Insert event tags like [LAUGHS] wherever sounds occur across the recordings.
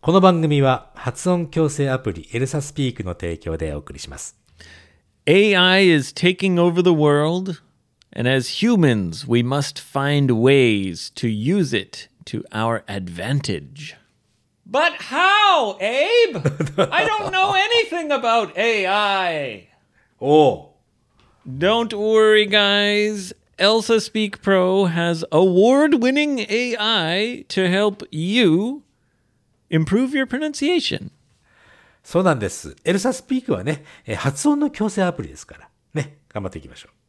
この番組は発音矯正アプリエルサスピークの提供でお送りします。 AI is taking over the world, and as humans, we must find ways to use it to our advantage. But how, Abe? I don't know anything about AI. おお Don't worry, guys. Elsa Speak Pro has award winning AI to help you improve your pronunciation. そうなんです。エルサスピークはね、えー発音の矯正アプリですから。ね、頑張っていきましょう。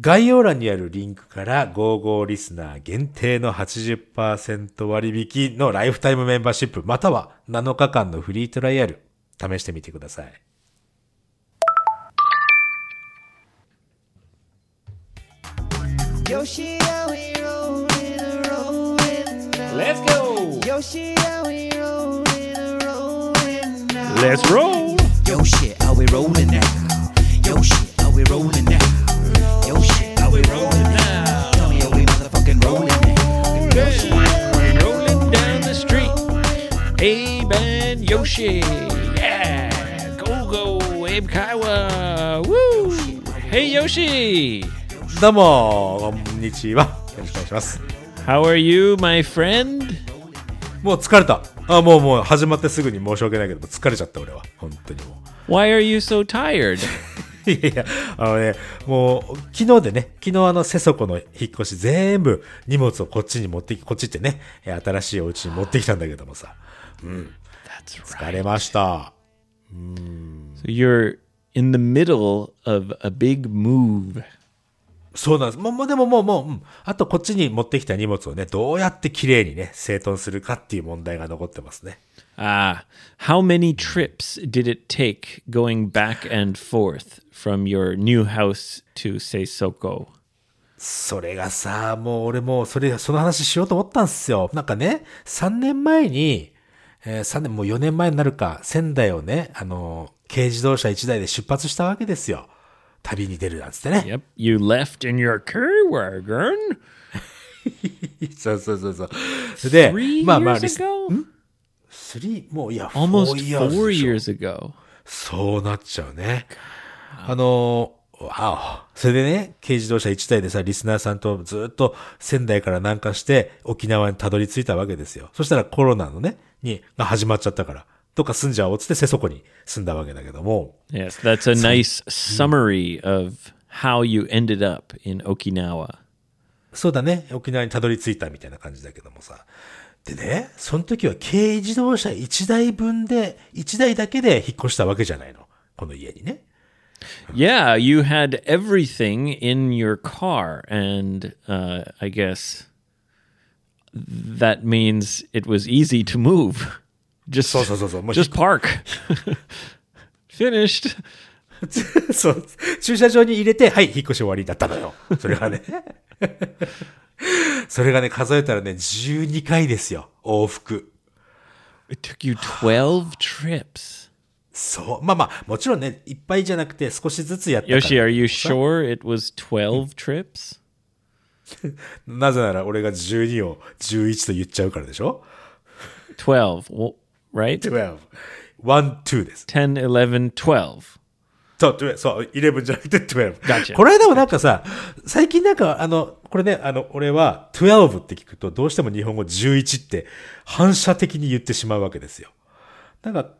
概要欄にあるリンクから55リスナー限定の80%割引のライフタイムメンバーシップまたは7日間のフリートライアル試してみてください。Yoshi, how we rolling, rolling now? Let's go. Let's roll. Yo shit, how we rolling now? Yo shit, how we rolling now? Yo shit, how we rolling now? Tell me how we motherfucking rolling now? Rolling down the street. Abe and Yoshi. Yeah. Go, go, Abe Kaiwa. Woo. Hey, Yoshi. どうも、こんにちは。よろしくお願いします。 How are you, my friend? もう疲れた。 あ、もうもう始まってすぐに申し訳ないけど、疲れちゃった俺は。本当にも Why are you so tired? う。[LAUGHS] いやいや、あのね、もう、昨日でね、昨日あの、セソコの引っ越し全部荷物をこっちに持ってき、こっちってね、え新しいお家に持ってきたんだけどもさ、That's 疲れました。So you're in the middle of a big move. そうなんです。もう、もうでももう、もう、うん。あとこっちに持ってきた荷物をね、どうやって綺麗にね、整頓するかっていう問題が残ってますね。Ah, how many trips did it take going back and forth from your new house to Seisoko? それがさ、もう俺もうそれ、その話しようと思ったんですよ。なんかね、3年前に、えー3年、もう4年前になるか、仙台をね、あの、軽自動車1台で出発したわけですよ。旅に出るなんつってね。Yep, you left in your car wagon? [LAUGHS] そうそうそうそう。それでまあまあ、リス、ago? 3、もういや、Almost four years ago. そうなっちゃうね。あの、わお。それでね、軽自動車1台でさ、リスナーさんとずっと仙台から南下して沖縄にたどり着いたわけですよ。そしたらコロナのね、に、が始まっちゃったから、どっか住んじゃおうっつって瀬底に住んだわけだけども、Yes, that's a nice summary of how you ended up in Okinawa. そうだね、沖縄にたどり着いたみたいな感じだけどもさ。でね、その時は軽自動車1台分で、1台だけで引っ越したわけじゃないの。この家にね。Yeah, you had everything in your car, and uh, I guess that means it was easy to move. Just, そうそうそうそう。もう just park. [LAUGHS] Finished. [LAUGHS] そう。駐車場に入れて、はい、引っ越し終わりだったのよ。それがね。[LAUGHS] それがね、数えたらね、12回ですよ。往復。It took you 12 trips. そう。まあまあ、もちろんね、いっぱいじゃなくて少しずつやったから。Yoshi, are you sure it was 12 trips? なぜなら俺が12を11と言っちゃうからでしょ？12, well, right? 12。1、2です。10, 11, 12. そう、12そう、11じゃなくて12。Gotcha. この間もなんかさ、最近なんか、あの、これね、あの、俺は12って聞くと、どうしても日本語11って反射的に言ってしまうわけですよ。なんか、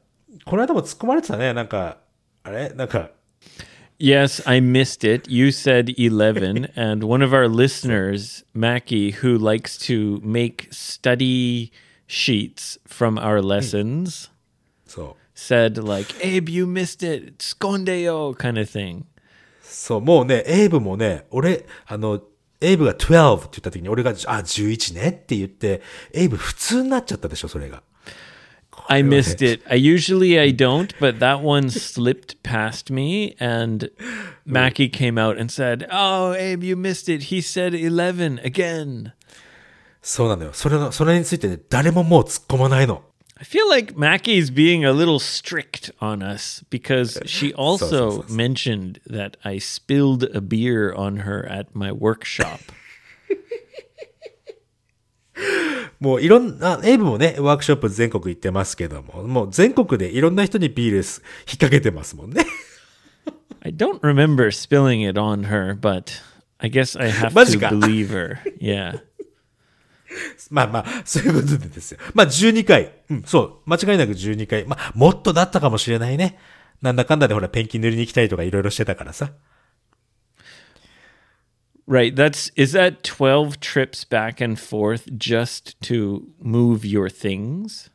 この間も突っ込まれてたね、なんか、あれ？なんか、Yes, I missed it. You said 11, and one of our listeners, Mackie, who likes to make study sheets from our lessons, そう。 said, like, Abe, you missed it. Skondeo, kind of thing. そう、もうね、エイブもね、俺、あの、エイブが12って言った時に俺が、あ、11ねって言って、エイブ普通になっちゃったでしょ、それが。 I missed it. I usually I don't, but that one slipped past me and [LAUGHS] Mackie came out and said, "Oh, Abe, you missed it. He said 11 again." そうなのよ。それの、それについてね、誰ももう突っ込まないの。I feel like Mackie's being a little strict on us because she also so, so. mentioned that I spilled a beer on her at my workshop. もういろんな、エイブもね、ワークショップ全国行ってますけども、もう全国でいろんな人にビール引っ掛けてますもんね。I don't remember spilling it on her, but I guess I have to believe her. Yeah. [LAUGHS] まあまあ、そういうことでですよ。まあ12回。うん、そう。間違いなく12回。まあ、もっとだったかもしれないね。なんだかんだでほら、ペンキ塗りに行きたいとかいろいろしてたからさ。Right. That's is that 12 trips back and forth just to move your things?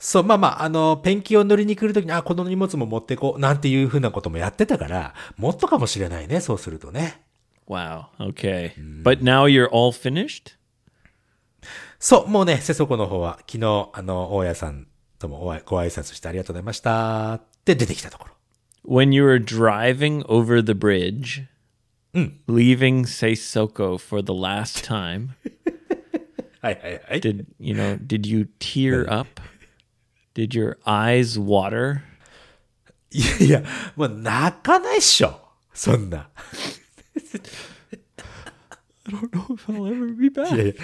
そう、まあまあ、あの、ペンキを塗りに来るときに、あ、この荷物も持ってこう、なんていうふうなこともやってたから、もっとかもしれないね、そうするとね。Wow. Okay. But now you're all finished? そう、もうね、瀬底の方は、昨日、あの、大家さんともご挨拶してありがとうございましたって出てきたところ。When you were driving over the bridge, leaving Seisoko for the last time, はいはいはい。did you know, did you tear up? Did your eyes water? いやいや、もう泣かないっしょ。そんな。I'll ever be back. いやいや。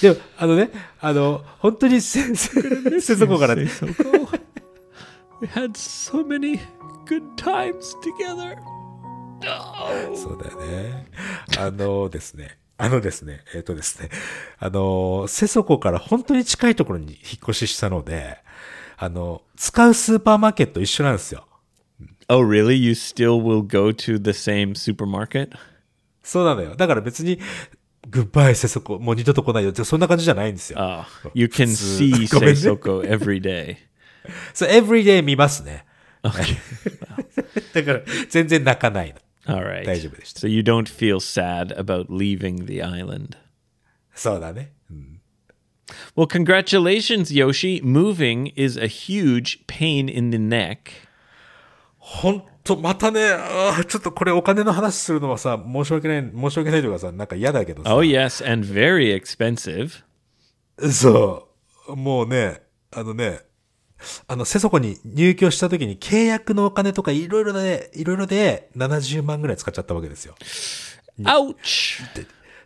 でも、あのね、あの、本当にせ、[LAUGHS] せ、瀬底から、Seisoko. we had so many good times together. そうだよね。あのですね。あのですね。えっ、とですね。あの、瀬底から本当に近いところに引っ越ししたので、あの、使うスーパーマーケット一緒なんですよ。Oh, really? You still will go to the same supermarket? そうなのよ。だから別に、グッバイ瀬底、もう二度と来ないよ。そんな感じじゃないんですよ。 Oh, you can see ごめんね。 Seisoko every day. [LAUGHS] そう、everyday 見ますね。だ[LAUGHS] から、全然泣かないの。 All right. 大丈夫でした。 So you don't feel sad about leaving the island. そうだね。 Well, congratulations, Yoshi. Moving is a huge pain in the neck. ほん と、またね、ちょっとこれお金の話するのはさ、申し訳ない、申し訳ないとかさ、なんか嫌だけどさ。Oh, yes, and very expensive. そう。もうね、あのね、あの、瀬底に入居した時に契約のお金とかいろいろで、いろいろで70万ぐらい使っちゃったわけですよ。Ouch.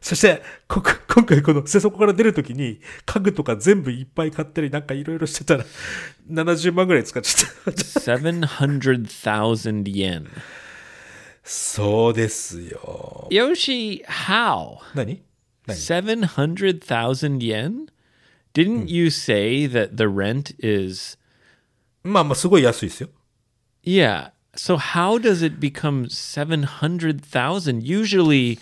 そして、こ今回この瀬底から出る時に家具とか全部いっぱい買ったりなんかいろいろしてたら70万ぐらい使っちゃった。700,000 yen. そうですよ。Yoshi, how? 何？何？700,000 yen? Didn't you say that the rent is. まあまあすごい安いですよ。Yeah. So how does it become 700,000? Usually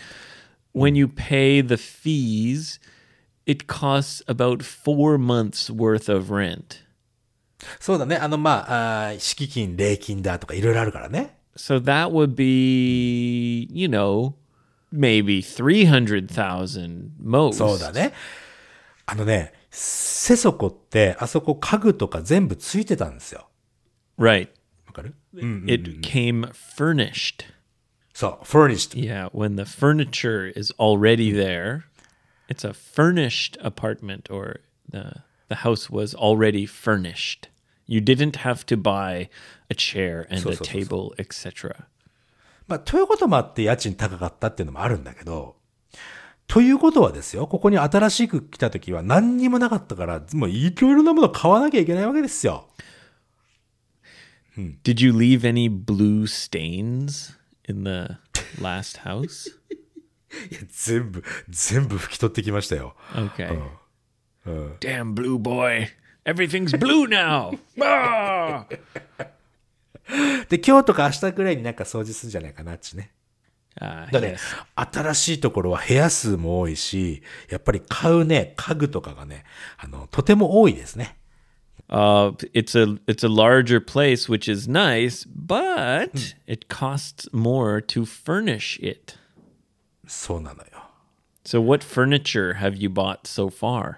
when you pay the fees, it costs about 4 months worth of rent. そうだね。あのまあ、あー敷金、礼金だとかいろいろあるからね。 So that would be, you know, maybe 300,000 most. そうだね。あのね、瀬底ってあそこ家具とか全部ついてたんですよ。 Right. わかる It came furnished. そう、furnished. Yeah, when the furniture is already there, it's a furnished apartment or the the house was already furnished. You didn't have to buy a chair and So, a so, so, so. table, etc. まあ、ということもあって家賃高かったっていうのもあるんだけど、ということはですよ、ここに新しく来た時は何にもなかったから、もういろいろなもの買わなきゃいけないわけですよ。 Did you leave any blue stains in the last house? [LAUGHS] いや全部、全部拭き取ってきましたよ。Okay. Damn blue boy. Everything's blue now. Ah! [LAUGHS] で、今日とか明日くらいになんか掃除するんじゃないかなっちね。Ah, だね新しいところは部屋数も多いし、やっぱり買うね、家具とかがね、あの、とても多いですね。Uh, it's a it's a larger place, which is nice, but it costs more to furnish it. そうなのよ。 So, what furniture have you bought so far?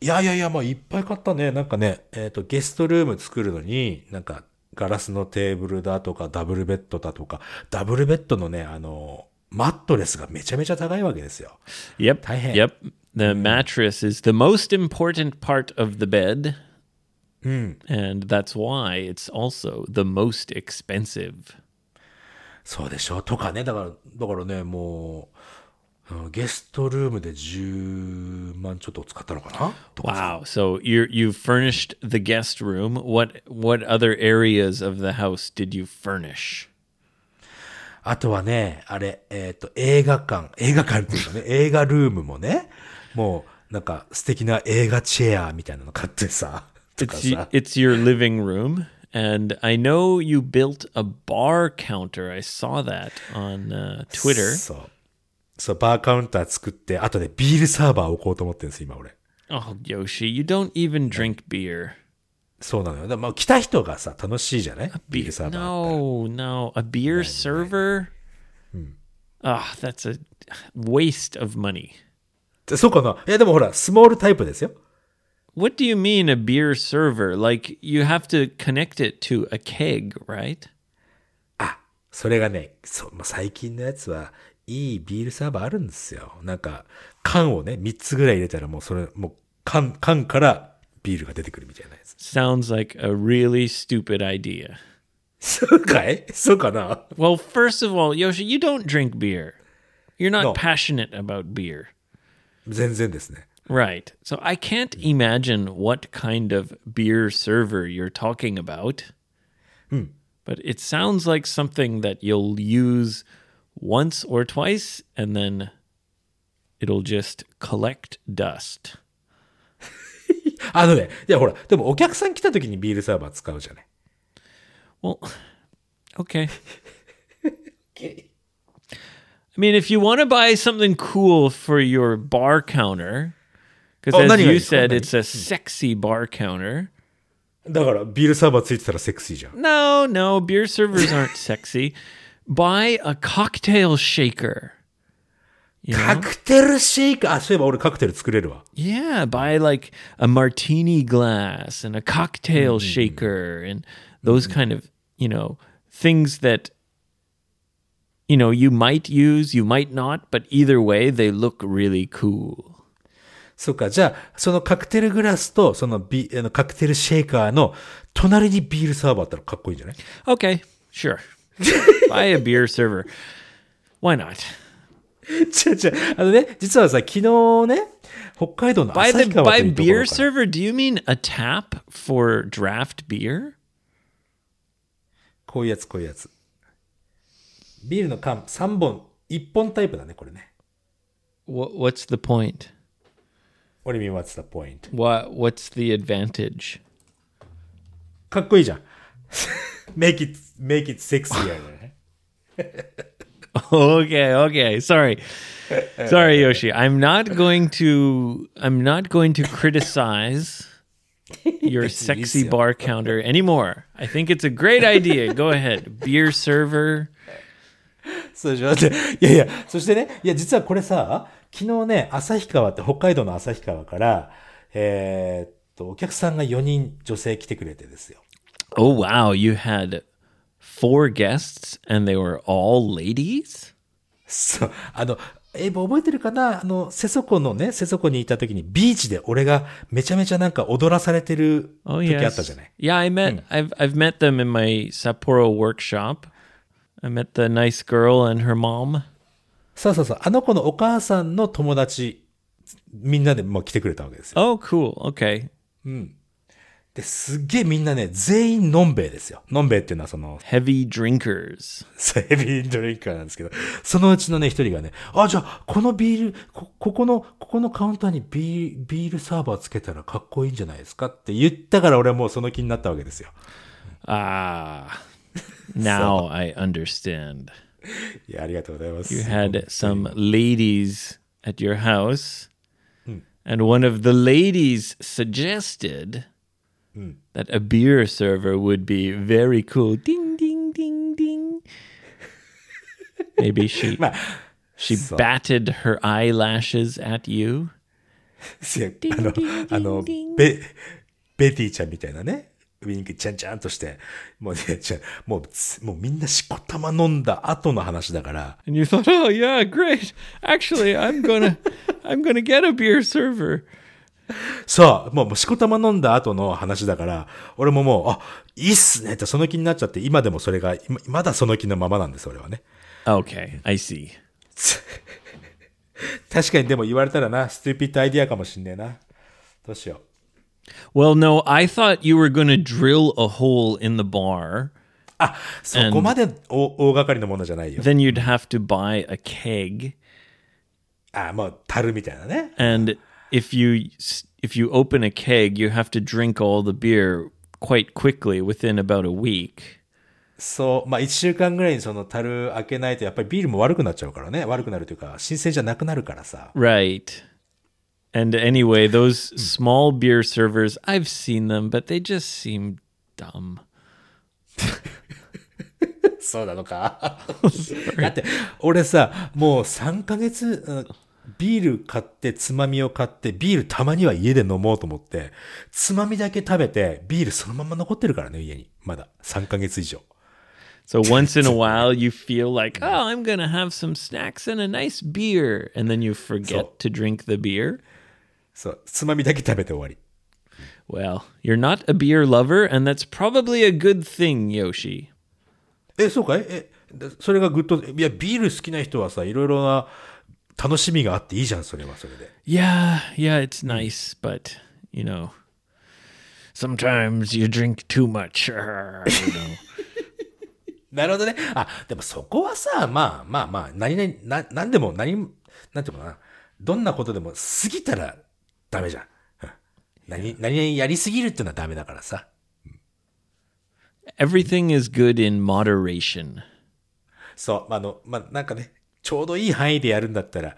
いやいやいや、もういっぱい買ったね。なんかね、えっ、と、ゲストルーム作るのに、なんか、ガラスのテーブルだとか、ダブルベッドだとか、ダブルベッドのね、あの、マットレスがめちゃめちゃ高いわけですよ。 Yep, 大変。 yep. The mattress is the most important part of the bed, And that's why it's also the most expensive. そうでしょとかね。だから、だからね、もう、うんゲストルームで10万ちょっと使ったのかなとかさ Wow. So you you furnished the guest room. What what other areas of the house did you furnish? あとはね、あれ、えっ、と、映画館、映画館っていうかね、映画ルームもね、もう、なんか素敵な映画チェアみたいなの買ってさ、とか It's さ。it's your living room, and I know you built a bar counter. I saw that on uh, Twitter. そう。そう、バーカウンター作って、あとね、ビールサーバー置こうと思ってるんです、今俺。Oh, Yoshi, you don't even drink beer. そうなのよ。まあ、来た人がさ、楽しいじゃないビールサーバー。No, no, a beer server. Ah, that's a waste of money. でそうかないや、でもほら、スモールタイプですよ。What do you mean a beer server? Like you have to connect it to a keg, right? それがね、そう、まあ、最近のやつは、いいビールサーバーあるんですよ。なんか、缶をね、3つぐらい入れたらもうそれ、もう、缶、缶からビールが出てくるみたいなやつ。 Sounds like a really stupid idea. [LAUGHS] そうかいそうかな Well, first of all, Yoshi, you don't drink beer. You're not No. passionate about beer. 全然ですね。 Right. So I can't imagine what kind of beer server you're talking about. But it sounds like something that you'll use once or twice and then it'll just collect dust. [LAUGHS] あのね、いやほら、でもお客さん来た時にビールサーバー使うじゃない。 Well, okay. [LAUGHS] I mean, if you want to buy something cool for your bar counter, because Oh, as nani, you nani, said, nani. it's a sexy bar counter. だから、ビールサーバーついてたらセクシーじゃん。 No, no, beer servers aren't [LAUGHS] sexy. Buy a cocktail shaker. You カ know? クテルシェイカー、あ、そういえば俺カクテル作れるわ。 Yeah, buy like a martini glass and a cocktail shaker and those kind of, you know, things that you know, you might use, you might not, but either way they look really cool. そうか、じゃあ、そのカクテルグラスと、そのビあのカクテルシェイカーの隣にビールサーバーあったらかっこいいんじゃない？Okay, sure. [LAUGHS] buy a beer server. Why not? 違う違う。あのね、実はさ、昨日ね、北海道の旭川というところ beer から server, do you mean a tap for draft beer? こういうやつ、こういうやつ。ビールの缶3本、1本タイプだね、これね。What, what's the point? What do you mean, what's the point? What what's the advantage? か[LAUGHS] っこいいじゃん。make it, make it sexier ね。 [LAUGHS] okay, okay. Sorry. Sorry, Yoshi. I'm not going to I'm not going to criticize [LAUGHS] your sexy Inicio. bar counter anymore. I think it's a great idea. Go ahead. Beer server. そうでしょでいやいや、そしてね、いや、実はこれさ、 昨日ね、旭川って北海道の旭川から、えーっと、お客さんが4人女性来てくれてですよ。Oh wow, you had four guests and they were all ladies? そう、あの、エイブ覚えてるかなあの、瀬底のね、瀬底にいた時にビーチで俺がめちゃめちゃなんか踊らされてる Oh 時あ yes. ったじゃない。Yeah, I met I've I've met them in my Sapporo workshop. I met the nice girl and her mom. そうそうそう。あの子のお母さんの友達、みんなでもう来てくれたわけですよ。Oh, cool. Okay. で、すっげえみんなね、全員のんべえですよ。のんべえっていうのはその、Heavy drinkers. [LAUGHS] そうヘビードリンカーなんですけど、そのうちのね、一人がね、あ、じゃあ、このビール、こ、ここの、ここのカウンターにビービールサーバーつけたらかっこいいんじゃないですかって言ったから俺はもうその気になったわけですよ。Ah. Now I understand. いや、ありがとうございます。 You had some ladies at your house, and one of the ladies suggested that a beer server would be very cool. Ding, ding, ding, ding. Maybe she まあ、 [LAUGHS] she そう batted her eyelashes at you. [LAUGHS] いやあの、あの、ベ、ベティちゃんみたいなね、 ウィンクちゃんちゃんとして、もうね、じゃもうつ、もうみんなしこたま飲んだ後の話だから、And you thought, oh yeah, great. Actually, I'm gonna I'm gonna get a beer server. そう、もうもうしこたま飲んだ後の話だから、俺ももう、あ、いいっすねってその気になっちゃって、今でもそれが、今まだその気のままなんです、俺はね。Okay, I see. [LAUGHS] 確かにでも言われたらな、ストゥーピッドアイディアかもしんねえな。どうしよ Well, no, I thought you were going to drill a hole in the bar. う。あ、そこまで大大掛かりのものじゃないよ。 Then you'd have to buy a keg. あ、もう、樽みたいなね。 And if you if you open a keg, you have to drink all the beer quite quickly within about a week. そう、まあ一週間ぐらいにその樽開けないとやっぱりビールも悪くなっちゃうからね。悪くなるというか、新鮮じゃなくなるからさ。 Right. And anyway, those small beer servers, I've seen them, but they just seem dumb. [LAUGHS] そうなのか。だって、俺さ、もう3ヶ月、うんビール買って、つまみを買って、ビールたまには家で飲もうと思って、つまみだけ食べて、ビールそのまま残ってるからね、家に。まだ。3ヶ月以上。 So once [LAUGHS] [LAUGHS] in a while, you feel like, oh, I'm going to have some snacks and a nice beer. And then you forget to drink the beer. そう。つまみだけ食べて終わり。Well, you're not a beer lover, and that's probably a good thing, Yoshi. え、そうかいえ、でそれがグッド、いや、ビール好きな人はさ、いろいろな楽しみがあっていいじゃん、それは、それで。Yeah, yeah, it's nice, but, you know, sometimes you drink too much. you know. なるほどね。あ、でもそこはさ、まあまあまあ、何々、な、なんでも、何、なんていうのかな。どんなことでも過ぎたらダメじゃん。うん何、何々やりすぎるっていうのはダメだからさ。 Everything is good in moderation. そう、まああの、まあなんかね、ちょうどいい範囲でやるんだったら、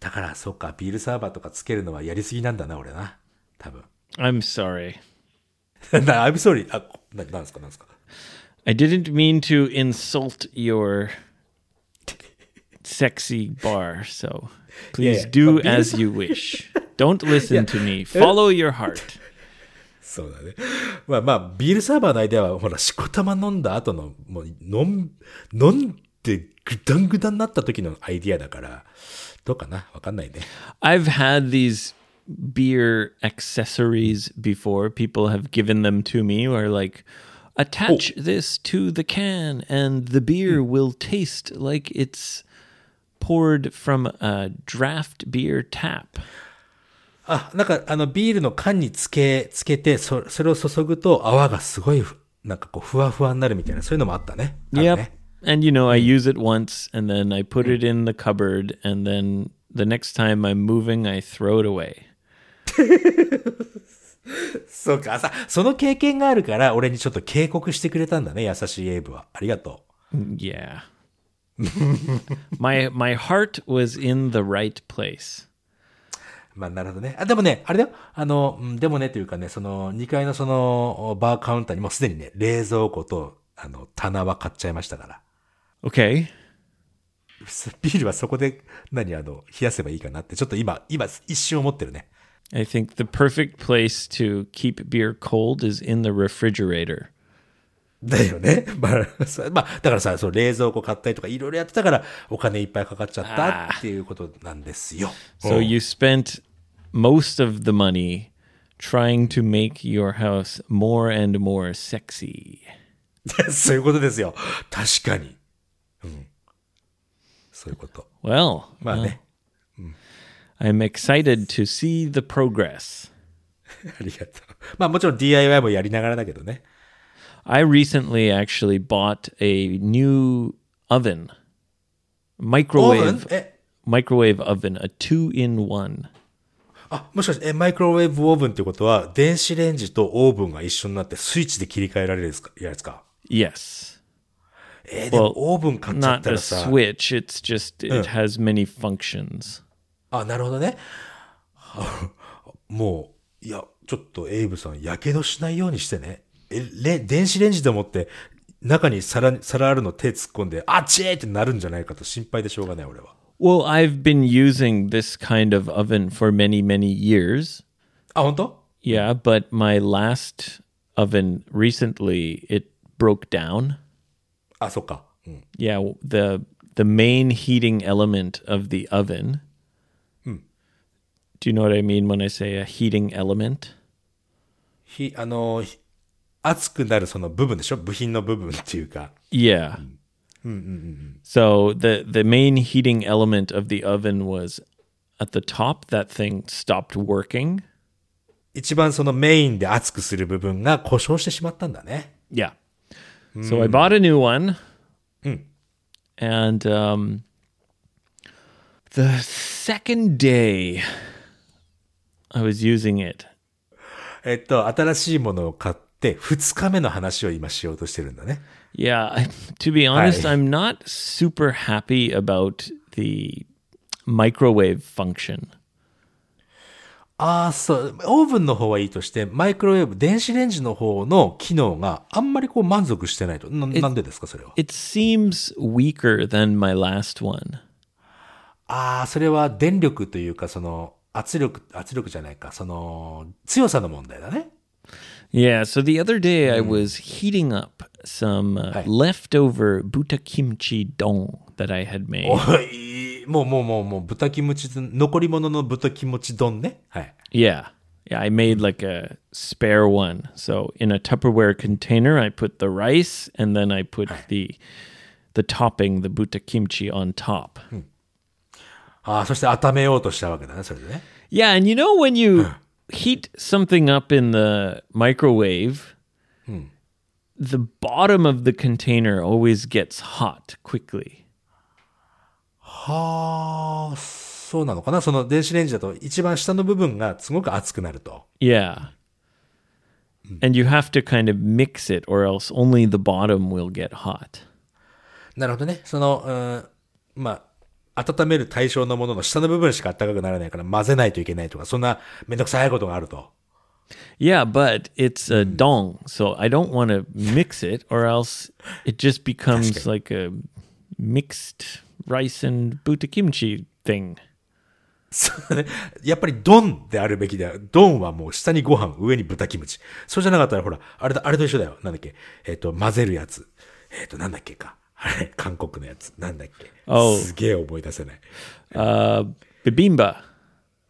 だからそうか、ビールサーバーとかつけるのはやりすぎなんだな、俺な。多分。 I'm sorry. な、I'm sorry. あ、な、なんですか、なんですか。 I didn't mean to insult your sexy bar, so please yeah, do but beer as you wish. Don't listen to me. Follow your heart. [LAUGHS] そうだね。まあまあ、ビールサーバーのアイデアは、ほら、しこたま飲んだ後の、もう、飲ん、飲んで、ぐだんぐだになった時のアイディアだから、どうかなわかんないね。 I've had these beer accessories before. People have given them to me or like attach this to the can and the beer will taste like it's poured from a draft beer tap. あ、なんか、あの、ビールの缶につけ、つけて、そ、それを注ぐと泡がすごいふ、なんかこう、ふわふわになるみたいな、そういうのもあったね。Yep. ね And you know, I use it once and then I put it in the cupboard and then the next time I'm moving, I throw it away. そうか、さ、その経験があるから、俺にちょっと警告してくれたんだね、優しいエイブは。ありがと Yeah. my my heart was in the right place. う。まあ、なるほどね。あ、でもね、あれだよ。あの、うんでもね、というかね、その、2階のその、バーカウンターにもうすでにね、冷蔵庫と、あの、棚は買っちゃいましたから。Okay. ビールはそこで、何、あの、冷やせばいいかなって、ちょっと今、今、一瞬思ってるね。I think the perfect place to keep beer cold is in the refrigerator. だよね。[LAUGHS] まあ、そまあ、だからさ、そう、冷蔵庫買ったりとか、いろいろやってたから、お金いっぱいかかっちゃったっていうことなんですよ。So you spent most of the money trying to make your house more and more sexy. [LAUGHS] そういうことですよ。確かに。うん。そういうこと。Well, まあね。I'm excited to see the progress. [LAUGHS] ありがとう。まあもちろん DIY もやりながらだけどね。I recently actually bought a new oven. オーブン Microwave え、 microwave oven, a 2 in 1. あ、もしかして、え、マイクロウェーブオーブンってことは、電子レンジとオーブンが一緒になってスイッチで切り替えられるやつかやつか。 Yes. えーでも Well, オーブン買っちゃっ Not た a らさ。 switch, it's just it has many functions. あ、なるほどね。はもう、いや、ちょっとエイブさん、やけどしないようにしてね。 [LAUGHS] え、レ、電子レンジでもって、中に皿、皿あるの手突っ込んで、あっちーってなるんじゃないかと心配でしょうがない、俺は。Well, I've been using this kind of oven for many, many years. あ、本当 Yeah, but my last oven recently it broke down. あ、そっか。うん。Yeah, the the main heating element of the oven. Do you know what I mean when I say a heating element? ひ、あの、ひ熱くなるその部分でしょ部品の部分っていうか。 Yeah. So the the main heating element of the oven was at the top. That thing stopped working. 一番そのメインで熱くする部分が故障してしまったんだね。 Yeah. So I bought a new one. And um, the second day I was using it, えっと、新しいものを買っ て、二日目の話を今しようとしてるんだね。yeah, to be honest. I'm not super happy about the microwave function. ああ、そう。オーブンの方はいいとして、マイクロウェーブ、電子レンジの方の機能があんまりこう満足してないと。ななんでですか、それは？It seems weaker than my last one. ああ、それは電力というか、その、圧力、圧力じゃないか、その、強さの問題だね。Yeah, so the other day I was heating up some uh, Hi. leftover buta kimchi dong that I had made. おい、もうもうもうもう、豚キムチ、残り物の豚キムチ丼ね。はい。 Yeah. Yeah, I made like a spare one. So in a Tupperware container, I put the rice and then I put the the topping, the buta kimchi on top. ああ、そして温めようとしたわけだね、それでね。 Yeah, and you know when you heat something up in the microwave, the bottom of the container always gets hot quickly. はあ、そうなのかなその電子レンジだと一番下の部分がすごく熱くなると。 Yeah. And you have to kind of mix it or else only the bottom will get hot. なるほどね。その、うん、まあ、 温める対象のものの下の部分しか暖かくならないから混ぜないといけないとか、そんなめんどくさいことがあると。Yeah, but it's a dong, so I don't want to mix it, or else it just becomes like a mixed rice and buta kimchi thing. [LAUGHS] そうね。やっぱりドンであるべきだよ。ドンはもう下にご飯、上に豚キムチ。そうじゃなかったらほら、あれだ、あれと一緒だよ。なんだっけ？えっ、と、混ぜるやつ。えっ、と、なんだっけか。[LAUGHS] あれ、韓国のやつ。なんだっけ。 Oh. すげえ思い出せない。 Uh, bibimba.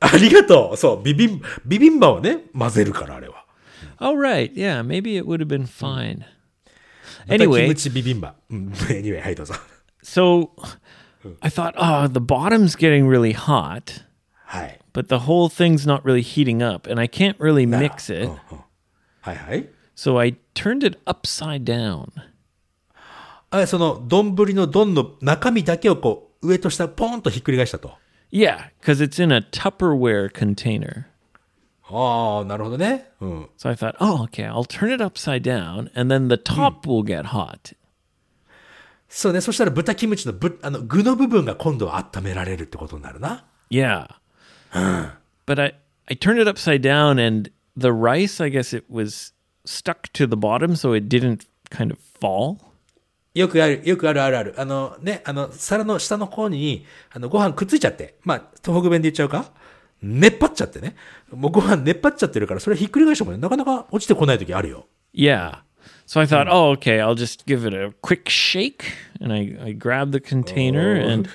ありがとうそう、ビビン、ビビンバをね、混ぜるから、あれは。 Oh, right. Yeah, maybe it would have been fine. 豚キム Anyway, [LAUGHS] チビビンバ。うん、anyway、はい、どうぞ。 so I thought, oh, the bottom's getting really hot, はい。 but the whole thing's not really heating up, and I can't really mix it. はいはい。 So I turned it upside down. あその、丼の丼の中身だけをこう、上と下、ポーンとひっくり返したと。 Yeah, because it's in a Tupperware container. ああ、なるほどね。うん。 So I thought, oh, okay, I'll turn it upside down, and then the top will get hot. そうね。そしたら豚キムチのぶ、あの、具の部分が今度は温められるってことになるな。 Yeah. but I, I turned it upside down, and the rice, I guess it was stuck to the bottom, so it didn't kind of fall. よくある、よくあるあるある。あのね、あの、皿の下の方に、あの、ご飯くっついちゃって。まあ、東北弁で言っちゃうか熱っ張っちゃってね。もうご飯熱っ張っちゃってるから、それひっくり返してもね、なかなか落ちてこない時あるよ。Yeah. So I thought, oh, okay, I'll just give it a quick shake. And I, I grabbed the container and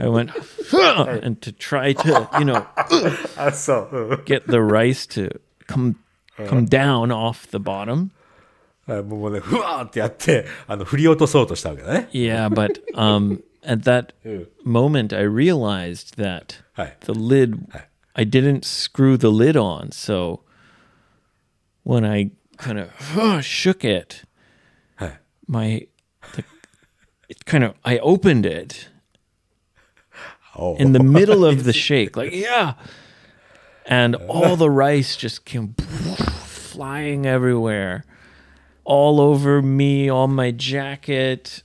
I went, and to try to, you know, get the rice to come come down off the bottom. うん。もうね、ふわーってやって、あの、振り落とそうとしたわけだね。 Yeah, but um, at that [LAUGHS] moment, I realized that Hi. the lid, I didn't screw the lid on. So when I kind of shook [SIGHS] it, はい。 my, the, it kind of, I opened it おう in the middle of the [LAUGHS] shake, like, yeah. And all the rice just came [LAUGHS] flying everywhere, all over me, on my jacket,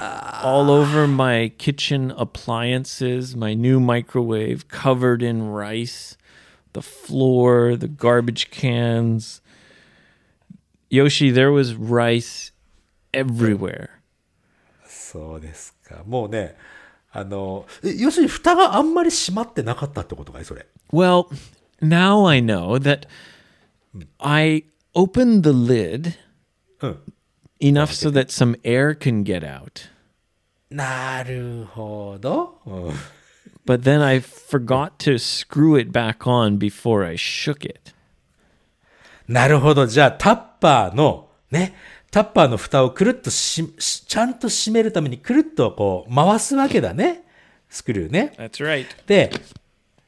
all over my kitchen appliances, my new microwave covered in rice, the floor, the garbage cans. Yoshi, there was rice everywhere. そうですか。もうね、あの、え要するに蓋があんまり閉まってなかったってことかいそれ。 Well, now I know that I opened the lid うん。enough so that some air can get out. なるほど。うん。But then I forgot to screw it back on before I shook it. なるほど。じゃあ、タッパーの、ね、タッパーの蓋をくるっとし、しちゃんと閉めるためにくるっとこう回すわけだね。スクリューね。That's right. で、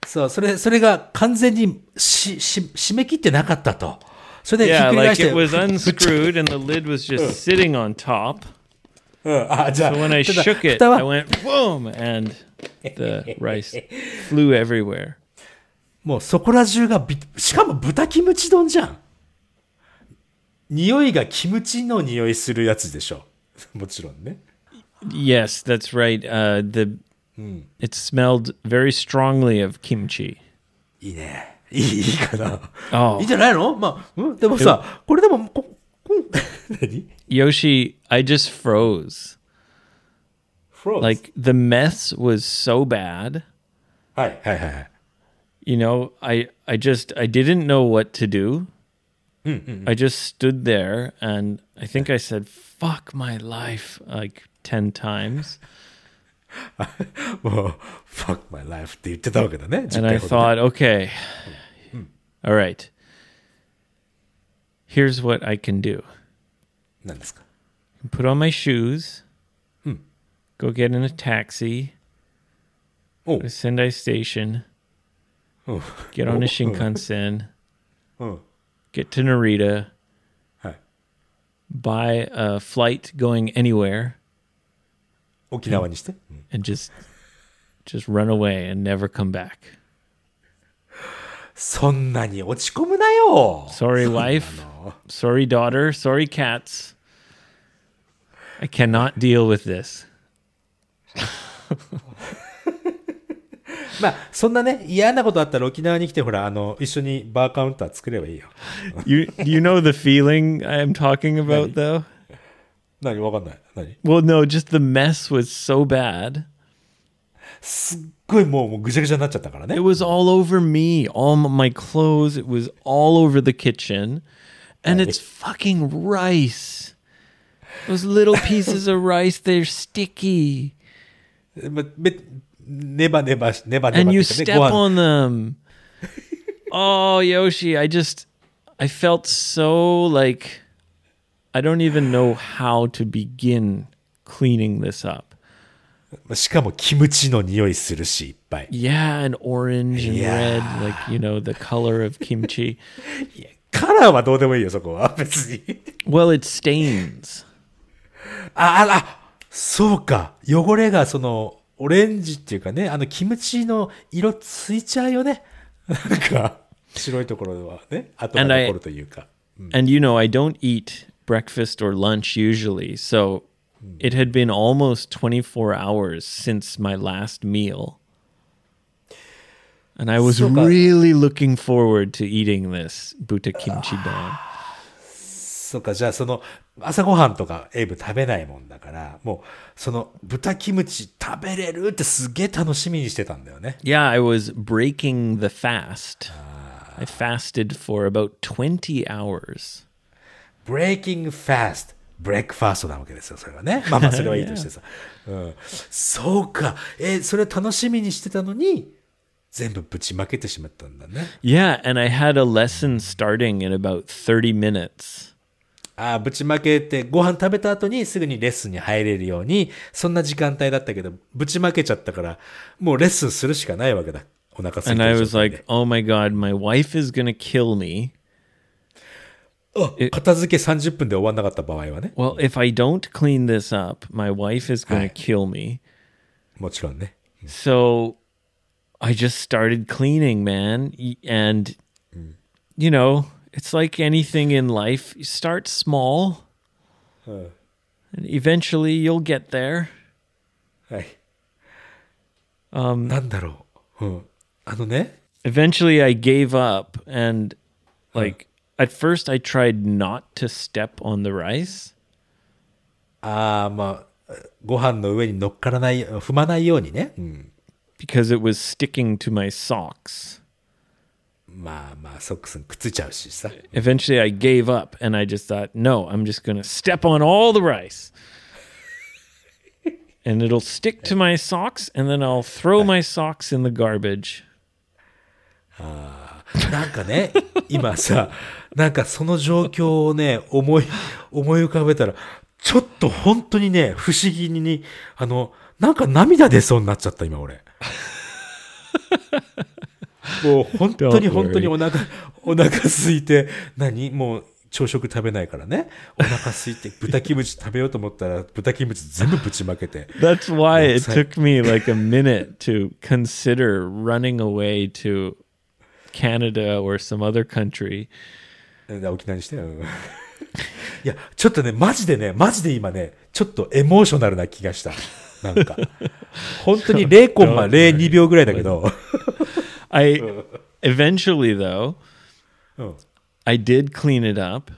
そう、それ、それが完全にし、し、締め切ってなかったと。それでひっ Yeah, くり返 like して。 it was ぶ[LAUGHS] っちゃ unscrewed and the lid was just sitting on top. うん、あ、じゃあ、 So when I [LAUGHS] ただ shook it, 蓋 I は went boom, and the [LAUGHS] rice flew everywhere. もうそこら中がび、しかも豚キムチ丼じゃん。匂いがキムチの匂いするやつでしょ。もちろんね。 Yes, that's right. Uh, the it smelled very strongly of kimchi. いいね。 いい、いいかな。ああいいんじゃないのまあ、うん、でもさ、これでも、こ、こ何 [LAUGHS] Yoshi, I just froze. froze Like the mess was so bad. はい、はい、はいはい。 You know, I I just I didn't know what to do. I just stood there and I think I said "fuck my life" like ten times, [LAUGHS] もう、fuck my life って言ってたわけだね。10 and I 回ほどね thought, okay, all right. Here's what I can do: 何ですか put on my shoes, go get in a taxi, お go to Sendai Station, うん。 get on a Shinkansen, うん。 get to Narita, はい。 buy a flight going anywhere. 沖縄にして。うん and just just run away and never come back. そんなに落ち込むなよ。 Sorry, wife. Sorry, daughter. Sorry, cats. I cannot deal with this. [LAUGHS] まあ、そんなね、嫌なことあったら沖縄に来て、ほら、あの、一緒にバーカウンター作ればいいよ。 You you know the feeling I'm talking about though? 何わかんない。何 Well, no, just the mess was so bad. すっごいもうもうぐちゃぐちゃになっちゃったからね It。was all over me, all m- my clothes. It was all over the kitchen, and it's fucking rice. Those little [LAUGHS] pieces of rice, they're sticky. まべネバネバし、ネバネバ and って you いうかね step ご飯 on them. [LAUGHS] oh, Yoshi, I just I felt so like I don't even know how to begin cleaning this up. しかもキムチの匂いするし、いっぱい。Yeah, and orange and Yeah. red, like you know the color of kimchi. カラーはどうでもいいよ、そこは。別に。well, it stains. あ、あ、あ、そうか。汚れがその、オレンジっていうかね、あの、キムチの色ついちゃうよね。なんか、白いところはね、後が And I- 残るというか。And you know, I don't eat breakfast or lunch usually, so it had been almost 24 hours since my last meal. And I was So ga- really looking forward to eating this buta kimchi don. そうか、じゃあその、朝ごはんとかエイブ食べないもんだから、もう、その、豚キムチ食べれるってすげえ楽しみにしてたんだよね。 Yeah, I was breaking the fast. I fasted for about 20 hours. breaking fast, Breakfast なわけですよ、それはね。[LAUGHS] まあまあ、それはいいとしてさ。[LAUGHS] うん、そうか。えーそれ楽しみにしてたのに、全部ぶちまけてしまったんだね。Yeah, and I had a lesson starting in about 30 minutes. ああ、ぶちまけて、ご飯食べた後にすぐにレッスンに入れるように、そんな時間帯だったけど、ぶちまけちゃったから、もうレッスンするしかないわけだ。お腹空い And て I る was 状態で like, oh my God, my wife is to kill me. あ片付け30分で終わんなかった場合はね。 Well, if I don't clean this up, my wife is going to Hi. kill me. もちろんね。 So I just started cleaning, man. Y- And, you know, it's like anything in life. You start small, and eventually you'll get there. はい。なんだろう。うん。あのね、 Eventually I gave up. And, like, at first I tried not to step on the rice. ああ、まあ、ご飯の上に乗っからない、踏まないようにね。うん。 because it was sticking to my socks. まあまあ、ソックスにくっついちゃうしさ。 Eventually, I gave up and I just thought, no, I'm just going to step on all the rice. [LAUGHS] and it'll stick to my socks, and then I'll throw my [LAUGHS] socks in the garbage. なんかね、今さ、なんかその状況をね、思い、思い浮かべたら、ちょっと本当にね、不思議に、あの、なんか涙出そうになっちゃった、今俺。もう本当に.本当にお腹、お腹空いて、何？もう朝食食べないからね。お腹空いて豚キムチ食べようと思ったら豚キムチ全部ぶちまけて。That's why it took me like a minute to consider running away to Canada or some other country. で沖縄にして。うん [LAUGHS] いや、ちょっとね、マジでね、マジで今ね、ちょっとエモーショナルな気がした。なんか。[LAUGHS] 本当に0コンマ02秒ぐらいだけど。I eventually though, [LAUGHS] うん、I did clean it up.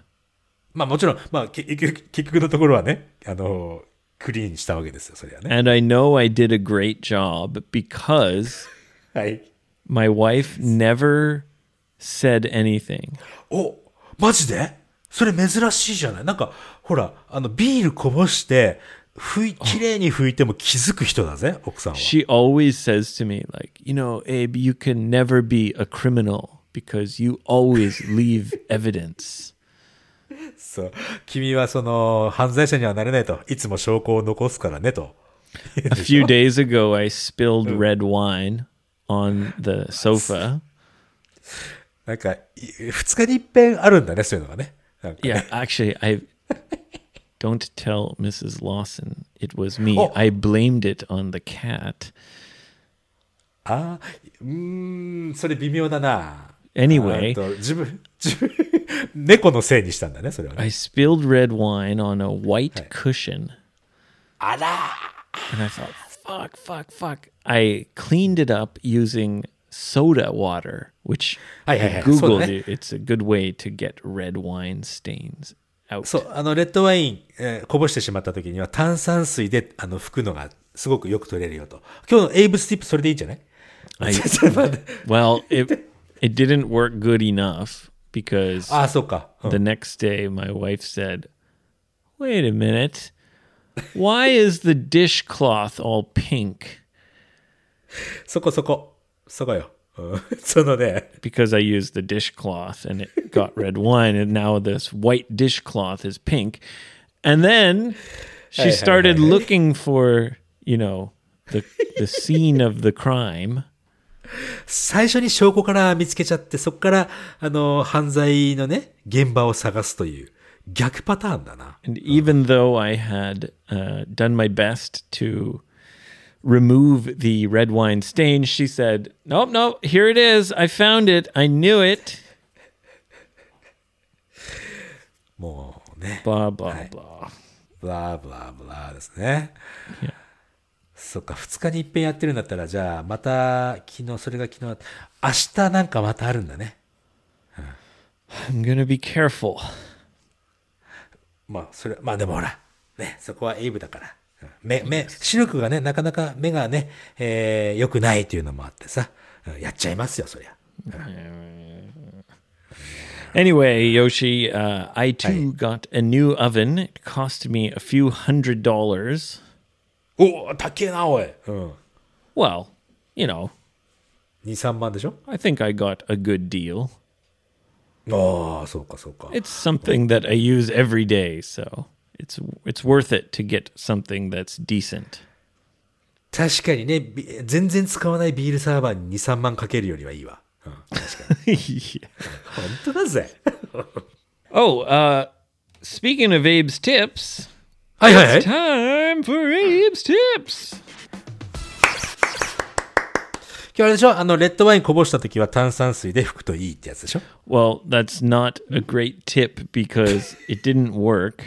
まあもちろん、まあけ結局結局のところはね、あの、クリーンしたわけですよ、それはね。And I know I did a great job because はい。My wife never said anything. お、マジでそれ珍しいじゃないなんか、ほら、あの、ビールこぼして、拭い、綺麗に拭いても気づく人だぜ、奥さんは。She always says to me, like, you know, Abe, you can never be a criminal because you always leave evidence. そう。君はその、犯罪者にはなれないと。いつも証拠を残すからね、と。A few days ago, I spilled red wine on the sofa. なんか、い二日に一遍あるんだね、そういうのがね。なんか Yeah, actually, I [LAUGHS] don't tell Mrs. Lawson it was me. Oh. I blamed it on the cat. ああ、うーん、それ微妙だな。 Anyway, あと[LAUGHS] 自分、自分、猫のせいにしたんだね、それはね。 I spilled red wine on a white cushion. あら And I thought, fuck, fuck, fuck. I cleaned it up using soda water, which Aye, I aye, aye. Googled Soda, it. It's a good way to get red wine stains out. そう、あの、レッドワイン、えーこぼしてしまった時には炭酸水で、あの、拭くのがすごくよく取れるよと。今日のエイブスティップそれでいいんじゃない I- [LAUGHS] ちょっと待って well, it it didn't work good enough because ああ、そうか。うん the next day my wife said, "Wait a minute. Why is the dishcloth all pink?" そこそこ。そこよ。うんそのね、 Because [LAUGHS] I used the dishcloth and it got red wine and now this white dishcloth is pink. And then she Hey, hey, started hey, hey. looking for, you know, the the scene of the crime. 最初に証拠から見つけちゃって、そこから、あの、犯罪のね、現場を探すという、 逆パターンだな。And even though I had、uh, done my best to remove the red wine stain, she said, Nope, nope, here it is. I found it. I knew it. もうね。blah, blah, blah. blah, blah, ですね。そっか、2日に一遍やってるんだったら、じゃあまた昨日、それが昨日、明日なんかまたあるんだね。I'm gonna be careful. まあ、それ、まあでもほら、ね、そこはエイブだから。うん目、目、視力がね、なかなか目がね、えー、良くないっていうのもあってさ、うんやっちゃいますよ、そりゃ。Anyway, Yoshi, uh, I too got a new oven. It cost me a few hundred dollars. おお、高えな、おい。うん。Well, you know, 2、3万でしょ I think I got a good deal. ああ、そうか、そうか。 It's something that I use every day, so it's it's worth it to get something that's decent. 確かにね、び全然使わないビールサーバーに2、3万かけるよりはいいわ。うん、確か[LAUGHS] に。 yeah. 本当だぜ。 [LAUGHS] Oh, uh speaking of Abe's tips, はいはいはい。 time for Abe's tips. 今日あれでしょあの、レッドワインこぼした時は炭酸水で拭くといいってやつでしょ Well, that's not a great tip because it didn't work.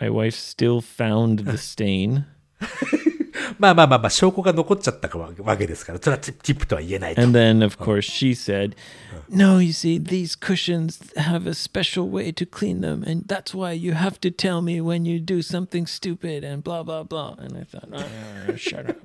My wife still found the stain. [LAUGHS] まあまあまあまあ、証拠が残っちゃったかわわけですから、それはティティップとは言えないと。 And then, of course, she said, No, you see, these cushions have a special way to clean them, and that's why you have to tell me when you do something stupid and blah, blah, blah. And I thought, oh, shut up.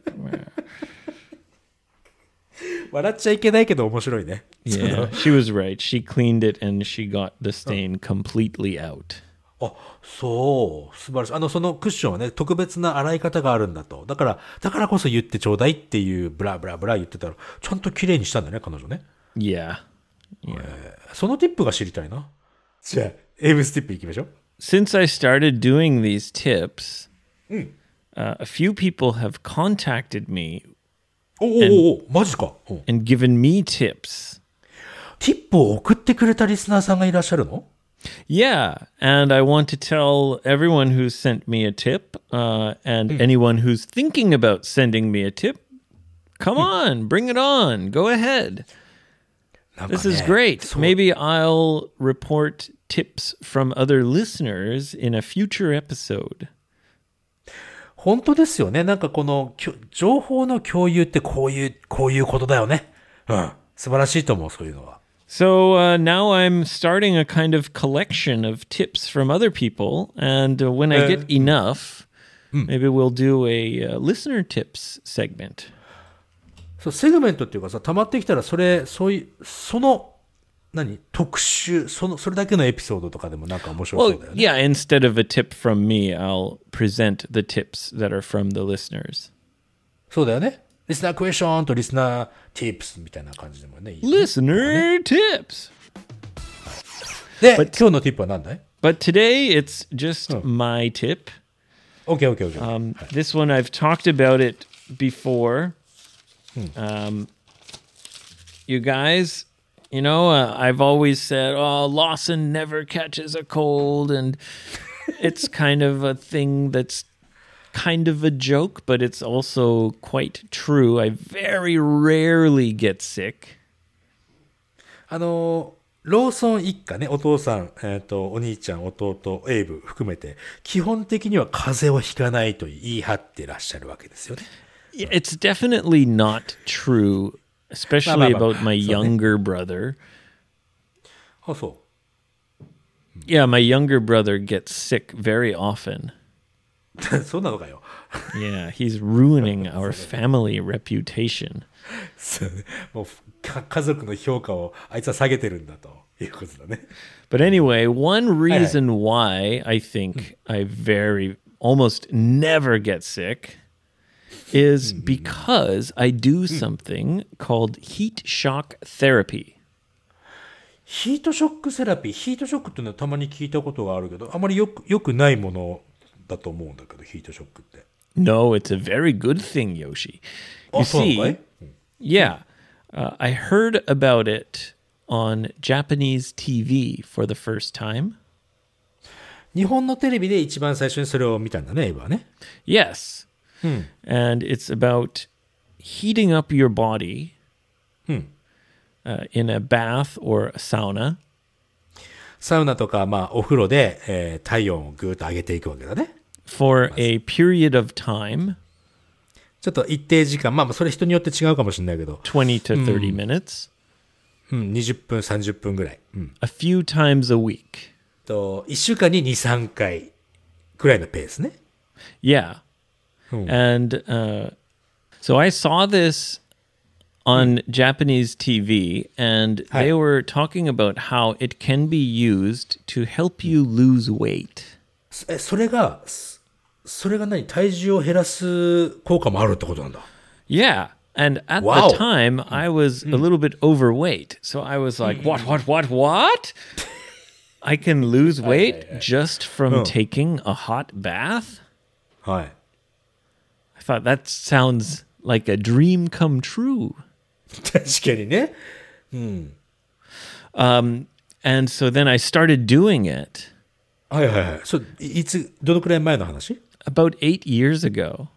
[LAUGHS] 笑っちゃいけないけど面白いね。Yeah, [LAUGHS] she was right. She cleaned it and she got the stain completely out. あ、そう、素晴らしい。あの、そのクッションはね、特別な洗い方があるんだと。だから、だからこそ言ってちょうだいっていうブラブラブラ言ってたら、ちゃんと綺麗にしたんだね、彼女ね。Yeah. そのティップが知りたいな。じゃあ、エイブスティップ行きましょう。Since I started doing these tips, uh, a few people have contacted me おおおおマジか。うん and given me tips. ティップを送ってくれたリスナーさんがいらっしゃるの Yeah, and I want to tell everyone who sent me a tip uh, and anyone who's thinking about sending me a tip, come on, bring it on, go ahead. なんかね This is great. そう Maybe I'll report tips from other listeners in a future episode. 本当ですよね。なんかこの、情報の共有ってこういう、こういうことだよね。うん。素晴らしいと思う、そういうのは。So uh, now I'm starting a kind of collection of tips from other people, and uh, when I get enough, maybe we'll do a uh, listener tips segment. そう、セグメントっていうかさ、溜まってきたら、それ、そういう、その、何特集、その、それだけのエピソードとかでもなんか面白そう Well, だよね。 yeah, instead of a tip from me, I'll present the tips that are from the listeners. そうだよね。リスナークエスチョンとリスナーティップスみたいな感じでもね。いい Listener tips! で、今日のティップは何だい But today it's just my tip. ?OK, OK, OK. Um, This one I've talked about it before. Um, you guys, you know, uh, I've always said, "Oh, Lawson never catches a cold," and it's kind of a thing that's kind of a joke, but it's also quite true. I very rarely get sick. あの、ローソン一家ね、お父さん、えっ、と、お兄ちゃん、弟、エイブ含めて、基本的には風邪をひかないと言い張ってらっしゃるわけですよね。 Yeah, It's definitely not true, especially Bah, bah, bah. about my So- younger brother. あ、そ Yeah, my younger brother gets sick very often. う。[LAUGHS] そうなのかよ。 Yeah, [LAUGHS] he's ruining [LAUGHS] our family reputation. そうねもうか家族の評価をあいつは下げてるんだということだね。 But anyway, one reason why I think I very almost never get sick is because I do something called heat shock therapy. ヒートショックセラピー、ヒートショックっていうのはたまに聞いたことがあるけど、あまりよく、よくないものだと思うんだけど、ヒートショックって。 No, it's a very good thing, Yoshi. You あ、そうなのか see, い yeah, uh, I heard about it on Japanese TV for the first time. 日本のテレビで一番最初にそれを見たんだね、エイブはね。 Yes. And it's about heating up your body uh, in a bath or a sauna サウナとか、まあ、お風呂で、えー体温をぐーっと上げていくわけだね。for a period of time, ちょっと一定時間、まあまあ、それ人によって違うかもしれないけど、20 to 30 minutes, うん、20分、30分ぐらい。うん。a few times a week. と、1週間に2、3回くらいのペースね。Yeah. And uh, so I saw this on Japanese TV, and Hi. they were talking about how it can be used to help you lose weight. え、それが、そそれが何体重を減らす効果もあるってことなんだ。 Yeah. And at Wow. the time, I was a little bit overweight. So I was like, what, what, what, what? [LAUGHS] I can lose weight just from taking a hot bath? はい。 I thought that sounds like a dream come true. [LAUGHS] 確かにね。 And so then I started doing it はいはいはい。そう、いいつ、どのくらい前の話 about eight years ago.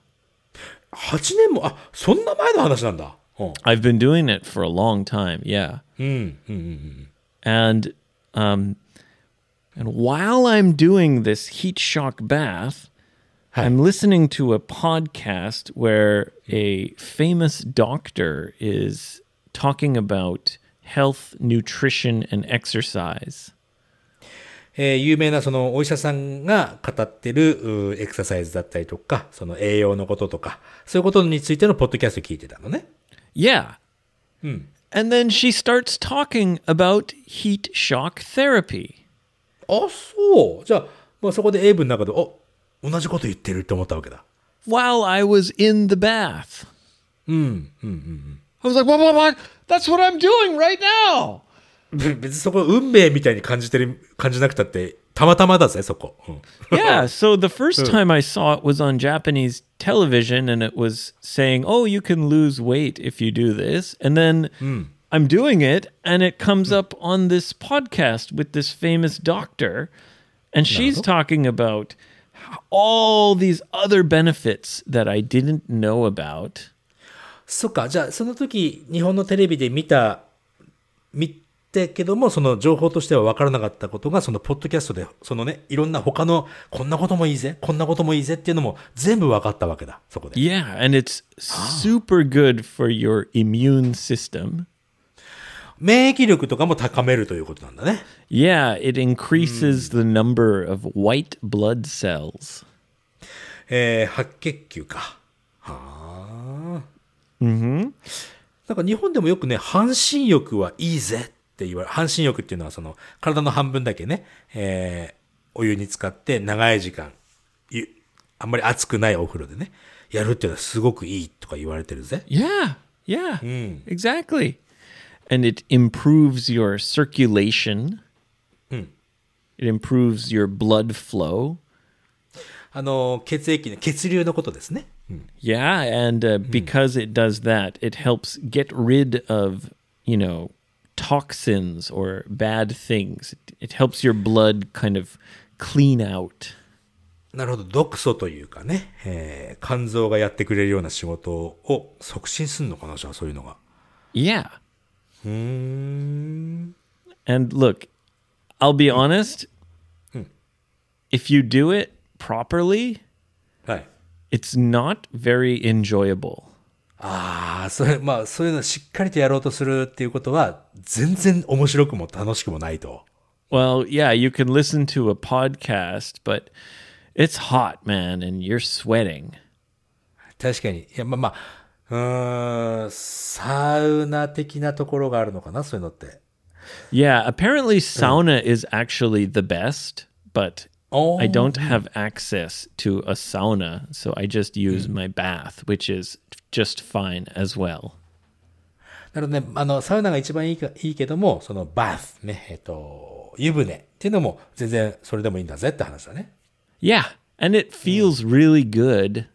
?8 年も、あ、そんな前の話なんだ。うん。 I've been doing it for a long time. Yeah. And um, and while I'm doing this heat shock bath, I'm listening to a podcast where a famous doctor is talking about health, nutrition, and exercise. えー有名なそのお医者さんが語ってるうーエクササイズだったりとか、その栄養のこととか、そういうことについてのポッドキャスト聞いてたのね。 Yeah. And then she starts talking about heat shock therapy. あ、そう。じゃあ、まあ、そこでエイブの中で、お、 同じこと言ってるって思ったわけだ。 while I was in the bath. I was like, what, what, what? That's what I'm doing right now. べ[LAUGHS] 別にそこ運命みたいに感じてる、感じなくたって、たまたまだぜ、そこ。うん。 Yeah, so [LAUGHS] the first time I saw it was on Japanese television and it was saying, "Oh, you can lose weight if you do this." And then I'm doing it and it comes up on this podcast with this famous doctor and she's talking about all these other benefits that I didn't know about. そっか、じゃあ、その時、日本のテレビで見た、見てけども、その情報としては分からなかったことが、そのポッドキャストで、そのね、いろんな他の、こんなこともいいぜ、こんなこともいいぜっていうのも、全部分かったわけだ、そこで。Yeah, and it's super good for your immune system. 免疫力とかも高めるということなんだね。Yeah, it increases the number of white blood cells. えー、白血球か。はあ。うん。なんか日本でもよくね、半身浴はいいぜって言われ、半身浴っていうのはその、体の半分だけね、えー、お湯に浸かって長い時間、ゆあんまり熱くないお風呂でね、やるっていうのはすごくいいとか言われてるぜ。Yeah, yeah, exactly. And it improves your circulation. It improves your blood flow. あの、血液の、血流のことですね。 Yeah, and uh, because it does that, it helps get rid of, you know, toxins or bad things. It, it helps your blood kind of clean out. なるほど、毒素というかね、えー、肝臓がやってくれるような仕事を促進するのかな、じゃあそういうのが。 Yeah. うーん。 And look, I'll be honest. If you do it properly, はい。 it's not very enjoyable. ああ、それ、まあ、そういうのしっかりとやろうとするっていうことは、全然面白くも楽しくもないと。 Well, [LAUGHS] yeah, you can listen to a podcast, but it's hot, man, and you're sweating. 確かに。いや、まあまあ、 うーん、サウナ的なところがあるのかな、そういうのって。 Yeah, apparently sauna is actually the best, but お I don't have access to a sauna, so I just use my bath, which is just fine as well. なので、ね、あの、サウナが一番いいか、いいけども、そのバス、ね、えっと、湯船っていうのも全然それでもいいんだぜって話だね。 Yeah, and it feels really good,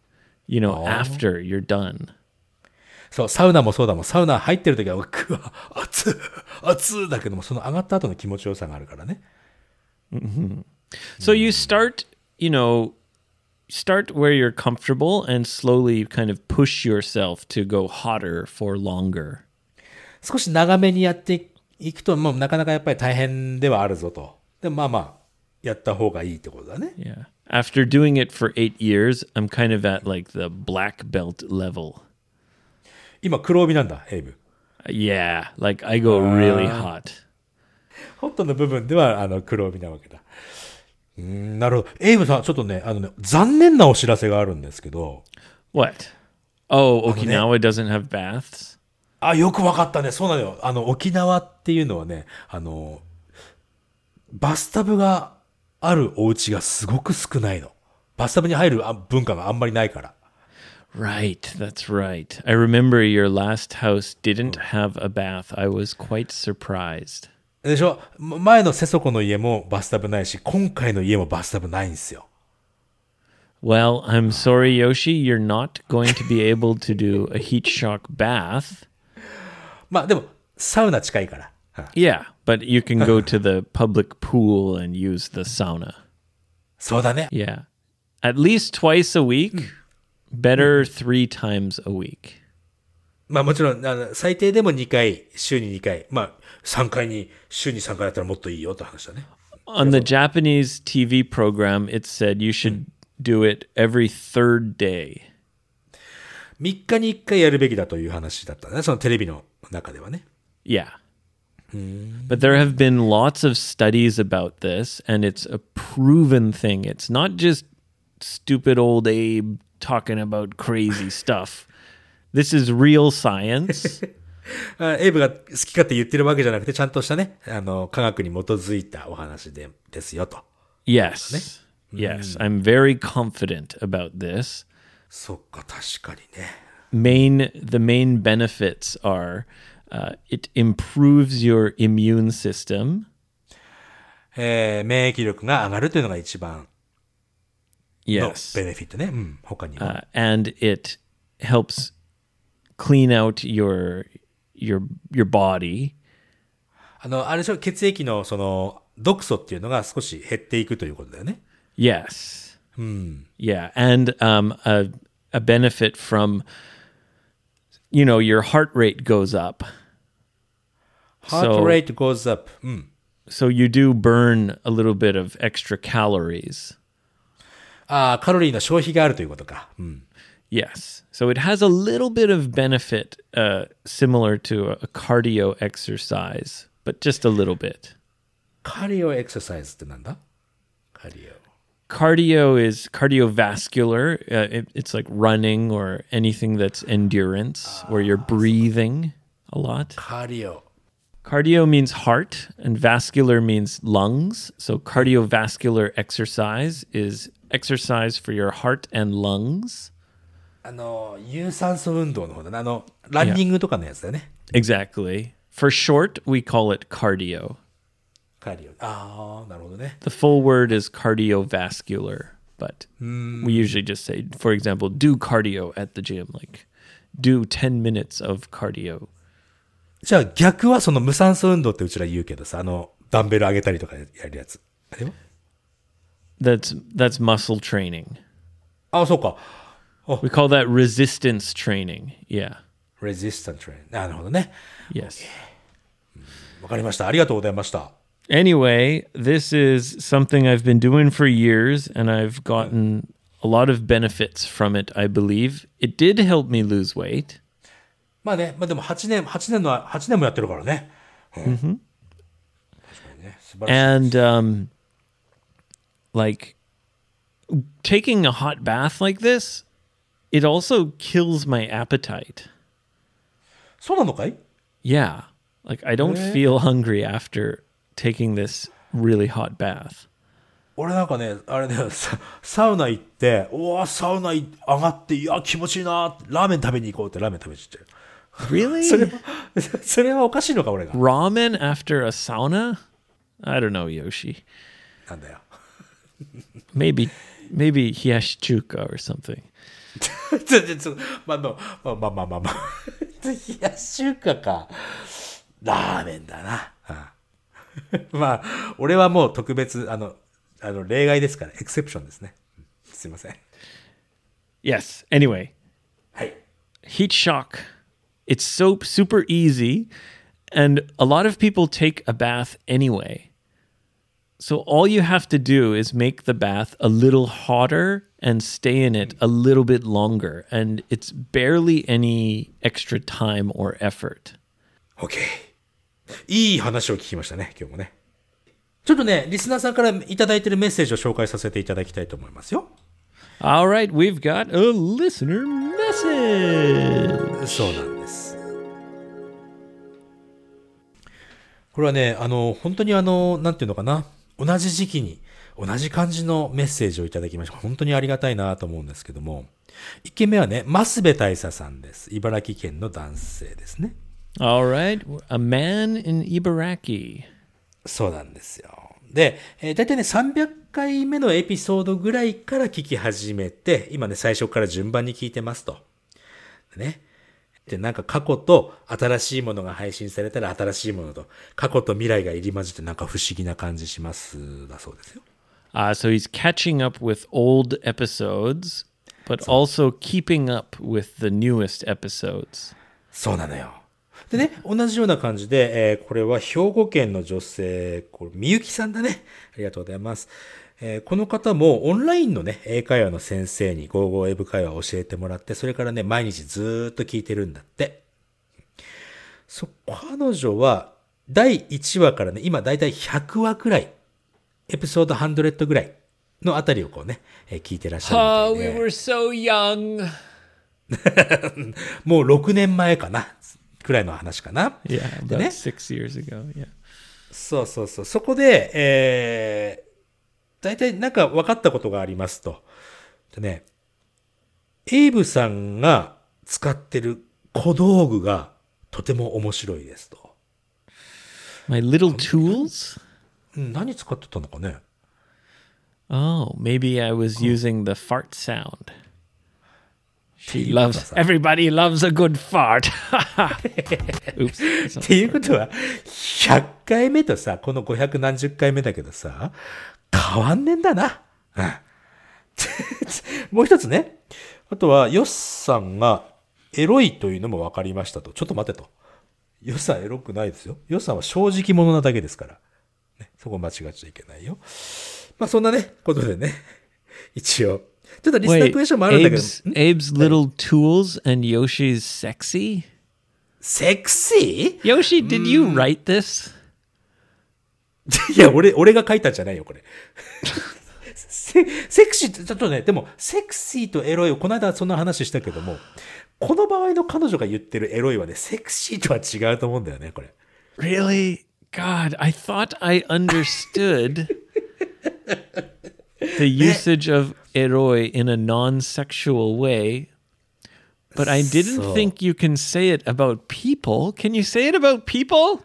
you know, after you're done. そう、サウナもそうだもん。サウナ入ってる時は、うくわ、熱い、熱いだけども、その上がった後の気持ちよさがあるからね。So you start, you know, start where you're comfortable and slowly kind of push yourself to go hotter for longer. 少し長めにやっていくと、もうなかなかやっぱり大変ではあるぞと。でもまあまあ、やった方がいいってことだね。Yeah. After doing it for eight years, I'm kind of at like the black belt level. 今、黒帯なんだ、エイブ。Yeah, like I go really hot. ホットの部分では、あの、黒帯なわけだ。うーん、なるほど。エイブさん、ちょっとね、あのね、残念なお知らせがあるんですけど、What? Oh, Okinawa doesn't have baths? あ、よくわかったね。そうなのよ。あの、沖縄っていうのはね、あの、バスタブがあるお家がすごく少ないの。バスタブに入るあ文化があんまりないから。Right, that's right. I remember your last house didn't have a bath. I was quite surprised. でしょま前のセソコの家もバスタブないし、今回の家もバスタブないんですよ。 Well, I'm [SIGHS] sorry, Yoshi, you're not going to be able to do a heat shock bath. [LAUGHS] まあでも、サウナ近いから。うん Yeah, but you can go to the public pool and use the sauna. [LAUGHS] そうだね。 Yeah. At least twice a week. Better three times a week. まあもちろん、あの最低でも2回、週に2回。まあ、3回に、週に3回だったらもっといいよって話だね。 On the Japanese TV program, it said you should do it every third day. 3日に1回やるべきだという話だったね。そのテレビの中ではね。 Yeah. But there have been lots of studies about this, and it's a proven thing. It's not just stupid old Abe talking about crazy stuff. This is real science. あエイブが好き勝手言ってるわけじゃなくて、ちゃんとしたね、あの、科学に基づいたお話で、ですよと。yes. Yes. I'm very confident about this. そっか、確かにね。Main the main benefits are Uh, it improves your immune system. えー免疫力が上がるというのが一番の Yes. ベネフィットね。うん。他には。 Uh, and it helps clean out your your your body. あの、あれでしょ、血液のその、毒素っていうのが少し減っていくということだよね。 Yes. Yeah, and um, a a benefit from you know your heart rate goes up, heart rate goes up. うん。 so you do burn a little bit of extra calories. ああ、カロリーの消費があるということか。うん。 Yes, so it has a little bit of benefit uh, similar to a, a cardio exercise, but just a little bit. カリオエクササイズってなんだカリオ。 Cardio is cardiovascular. Uh, it, it's like running or anything that's endurance, where you're breathing a lot. カリオ。 Cardio means heart, and vascular means lungs. So, cardiovascular exercise is exercise for your heart and lungs. あの、有酸素運動の方だね。あの、ランニングとかのやつだよね。 Exactly. For short, we call it cardio. カリオ。ああ、なるほどね。 The full word is cardiovascular, but we usually just say, for example, do cardio at the gym, like do 10 minutes of cardio. じゃあ逆はその無酸素運動ってうちら言うけどさ、あの、ダンベル上げたりとかやるやつ。あれは That's that's muscle training. ああ、そうか。 We call that resistance training. Yeah. resistant train。なるほどね。 Yes. わかりました。ありがとうございました。 Anyway, this is something I've been doing for years and I've gotten a lot of benefits from it, I believe. It did help me lose weight. まあね、まあでも8年、8年の、8年もやってるからね。And um like taking a hot bath like this, it also kills my appetite. そうなのかい Yeah. Like I don't Eh? feel hungry after taking this really hot bath. 俺なんかね、あれね、ササウナ行って、うわ、サウナ上がって、いや、気持ちいいな、ラーメン食べに行こうってラーメン食べちゃって。Really? [LAUGHS] それは、それはおかしいのか、俺が？Ramen after a sauna? I don't know, Yoshi. なんだよ。Maybe maybe hiyashi-chuka or something. [LAUGHS] ちょ、ちょ、ちょ、まあ、まあ、まあ、まあ、まあ、まあ。冷やし中華か。ラーメンだな。うん [LAUGHS] まあ、俺はもう特別、あの、あの、例外ですから、エクセプションですね。うんすいません。Yes. Anyway, はい。heat shock. It's so super easy, and a lot of people take a bath anyway. So all you have to do is make the bath a little hotter and stay in it a little bit longer, and it's barely any extra time or effort. OK。いい話を聞きましたね、今日もね。ちょっとね、リスナーさんからいただいてるメッセージを紹介させていただきたいと思いますよ。 All right, we've got a listener message. そうなんです。これはね、あの、本当にあの、なんていうのかな。同じ時期に、同じ感じのメッセージをいただきました。本当にありがたいなと思うんですけども。一件目はね、増部大佐さんです。茨城県の男性ですね。All right, a man in Ibaraki. そうなんですよ。で、えー、大体ね、300回目のエピソードぐらいから聞き始めて、今ね、最初から順番に聞いてますと。でね。で、なんか過去と新しいものが配信されたら新しいものと、過去と未来が入り混じってなんか不思議な感じします、だそうですよ。Uh, so he's catching up with old episodes, but also keeping up with the newest episodes. そうなのよ。でね、同じような感じで、えーこれは兵庫県の女性、これ、みゆきさんだね。ありがとうございます。えーこの方もオンラインのね、英会話の先生にゴーゴー英語会話を教えてもらって、それからね、毎日ずーっと聞いてるんだって。そ、彼女は、第1話からね、今だいたい100話くらい、エピソード100ぐらいのあたりをこうね、えー聞いてらっしゃるみたいで。so young. [LAUGHS] もう6年前かな、くらいの話かな。Yeah, でね.そうそうそう。そこで、えー、大体なんか分かったことがありますと。でね、エイブさんが使ってる小道具が、とても面白いですと。My little tools? うん何使ってたのかね Oh, maybe I was using the fart sound. She loves everybody loves a good fart. [LAUGHS] っていうことは、100回目とさ、この500何十回目だけどさ、変わんねえんだな。うん。[LAUGHS] もう一つね。あとは、ヨッさんがエロいというのも分かりましたと。ちょっと待てと。ヨッさんエロくないですよ。ヨッさんは正直者なだけですから。ね、そこ間違っちゃいけないよ。まあそんなね、ことでね。一応。ちょっとリスナークエスチョンもあるんだけど。Abe's, Abe's little tools and Yoshi's sexy? セクシー Yoshi, did you write this? [LAUGHS] いや、俺、俺が書いたんじゃないよ、これ。セセクシーって、ちょっとね、でも、セクシーとエロいを、この間そんな話したけども、この場合の彼女が言ってるエロいはね、セクシーとは違うと思うんだよね、これ。Really? God, I thought I understood [LAUGHS] the usage of eroi in a non sexual way, but I didn't So- think you can say it about people. Can you say it about people?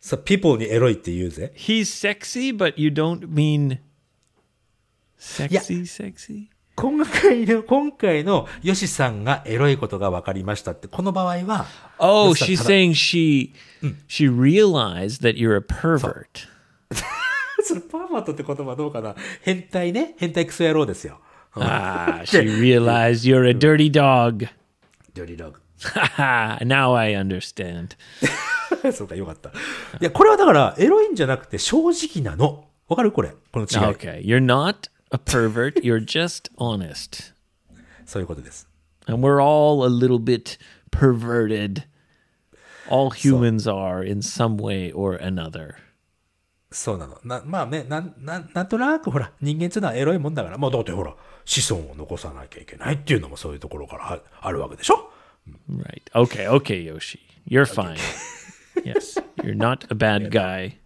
さ、people にエロいって言うぜ。 He's sexy, but you don't mean sexy, sexy? 今回の、今回のヨシさんがエロいことが分かりましたって、この場合は、 Oh, ヨシ she's さんただ saying she she realized that you're a pervert. そのパーマットって言葉どうかな変態ね。変態クソ野郎ですよ。Ah, she realized you're a dirty dog. ドリログ。Haha, now I understand. そうか、よかった。いや、これはだから、エロいんじゃなくて正直なの。わかるこれ。この違い。Okay, you're not a pervert, you're just honest. そういうことです。And we're all a little bit perverted. All humans are in some way or another. そうなの。な、まあね、なん、なん、なんとなくほら、人間っていうのはエロいもんだから、まあだってほら、子孫を残さなきゃいけないっていうのもそういうところからああるわけでしょ？Right. Okay, okay, Yoshi. You're fine. yes, you're not a bad guy.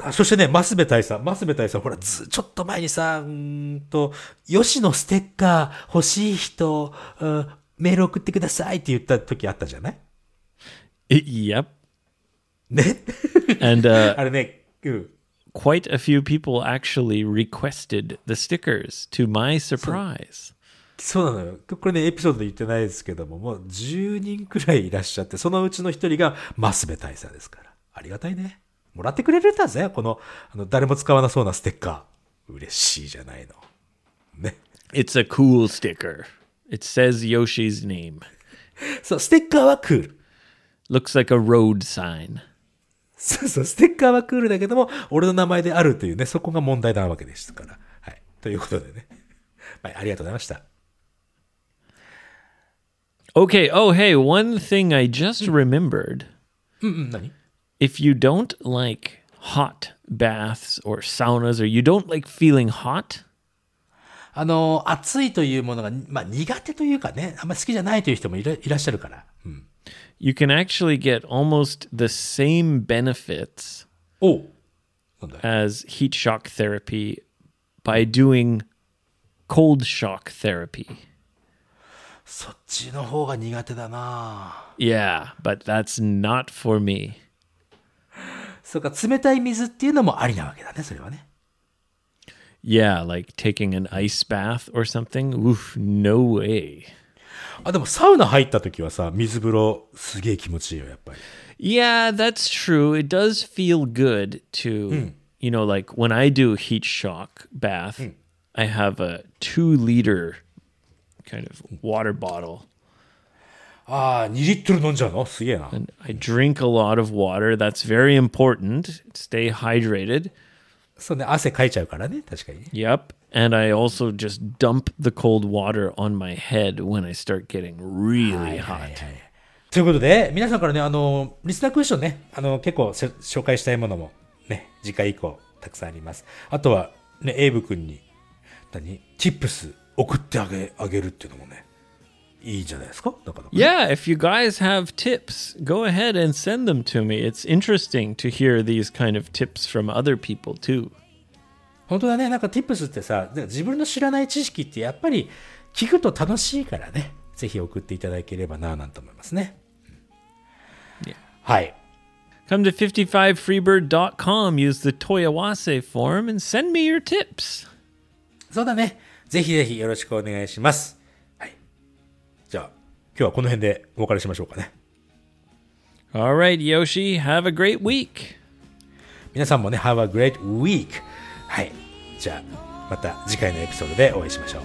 あそしてね、マスベ大佐、マスベ大佐、ほら、ず、ちょっと前にさ、うーんと、吉野ステッカー欲しい人、うんメール送ってくださいって言った時あったじゃない？Yep. ね And uh, [LAUGHS] あれね、うん。quite a few people actually requested the stickers to my surprise. そうなのよ。これね、エピソードで言ってないですけども、もう10人くらいいらっしゃって、そのうちの一人がマスベ大佐ですから。ありがたいね。もらってくれるんだぜ、この、あの、誰も使わなそうなステッカー。嬉しいじゃないの。ね。It's a cool sticker. It says Yoshi's name. [LAUGHS] そう、ステッカーはクール。Looks like a road sign. そうそう、ステッカーはクールだけども、俺の名前であるというね、そこが問題なわけでしたから。はい。ということでね。はい、ありがとうございました。Okay, oh hey, one thing I just remembered. If you don't like hot baths or saunas or you don't like feeling hot, あの、暑いというものが、まあ苦手というかね、あんまり好きじゃないという人もいらいらっしゃるから。うん。 you can actually get almost the same benefits おうなんだい as heat shock therapy by doing cold shock therapy. そっちの方が苦手だな Yeah, but that's not for me. そうか、冷たい水っていうのもありなわけだね、それはね。 Yeah, like taking an ice bath or something. Oof, no way. あ、でもサウナ入った時はさ、水風呂すげえ気持ちいいよ、やっぱり。Yeah, that's true. It does feel good to, you know, like when I do heat shock bath, I have a two liter kind of water bottle. ああ、2リットル飲んじゃうのすげえな。And I drink a lot of water. That's very important. Stay hydrated. そうね、汗かいちゃうからね、確かにね。Yep. And I also just dump the cold water on my head when I start getting really hot. ということで、皆さんからね、あの、リスナークエスチョンね、あの、結構せ紹介したいものも、ね、次回以降、たくさんあります。あとは、ね、エイブ君に、何、チップス送ってあげ、あげるっていうのもね、いいじゃないですかなかなかね Yeah, if you guys have tips, go ahead and send them to me. It's interesting to hear these kind of tips from other people too. 本当だね。なんか tips ってさ、自分の知らない知識ってやっぱり聞くと楽しいからね。ぜひ送っていただければな、なんて思いますね。Yeah. はい。Come to 55freebird.com, use the Toyawase form, and send me your tips. そうだね。ぜひぜひよろしくお願いします。はい。じゃあ、今日はこの辺でお別れしましょうかね。All right, Yoshi, have a great week. 皆さんもね、Have a great week! はい。じゃあ、また次回のエピソードでお会いしましょう。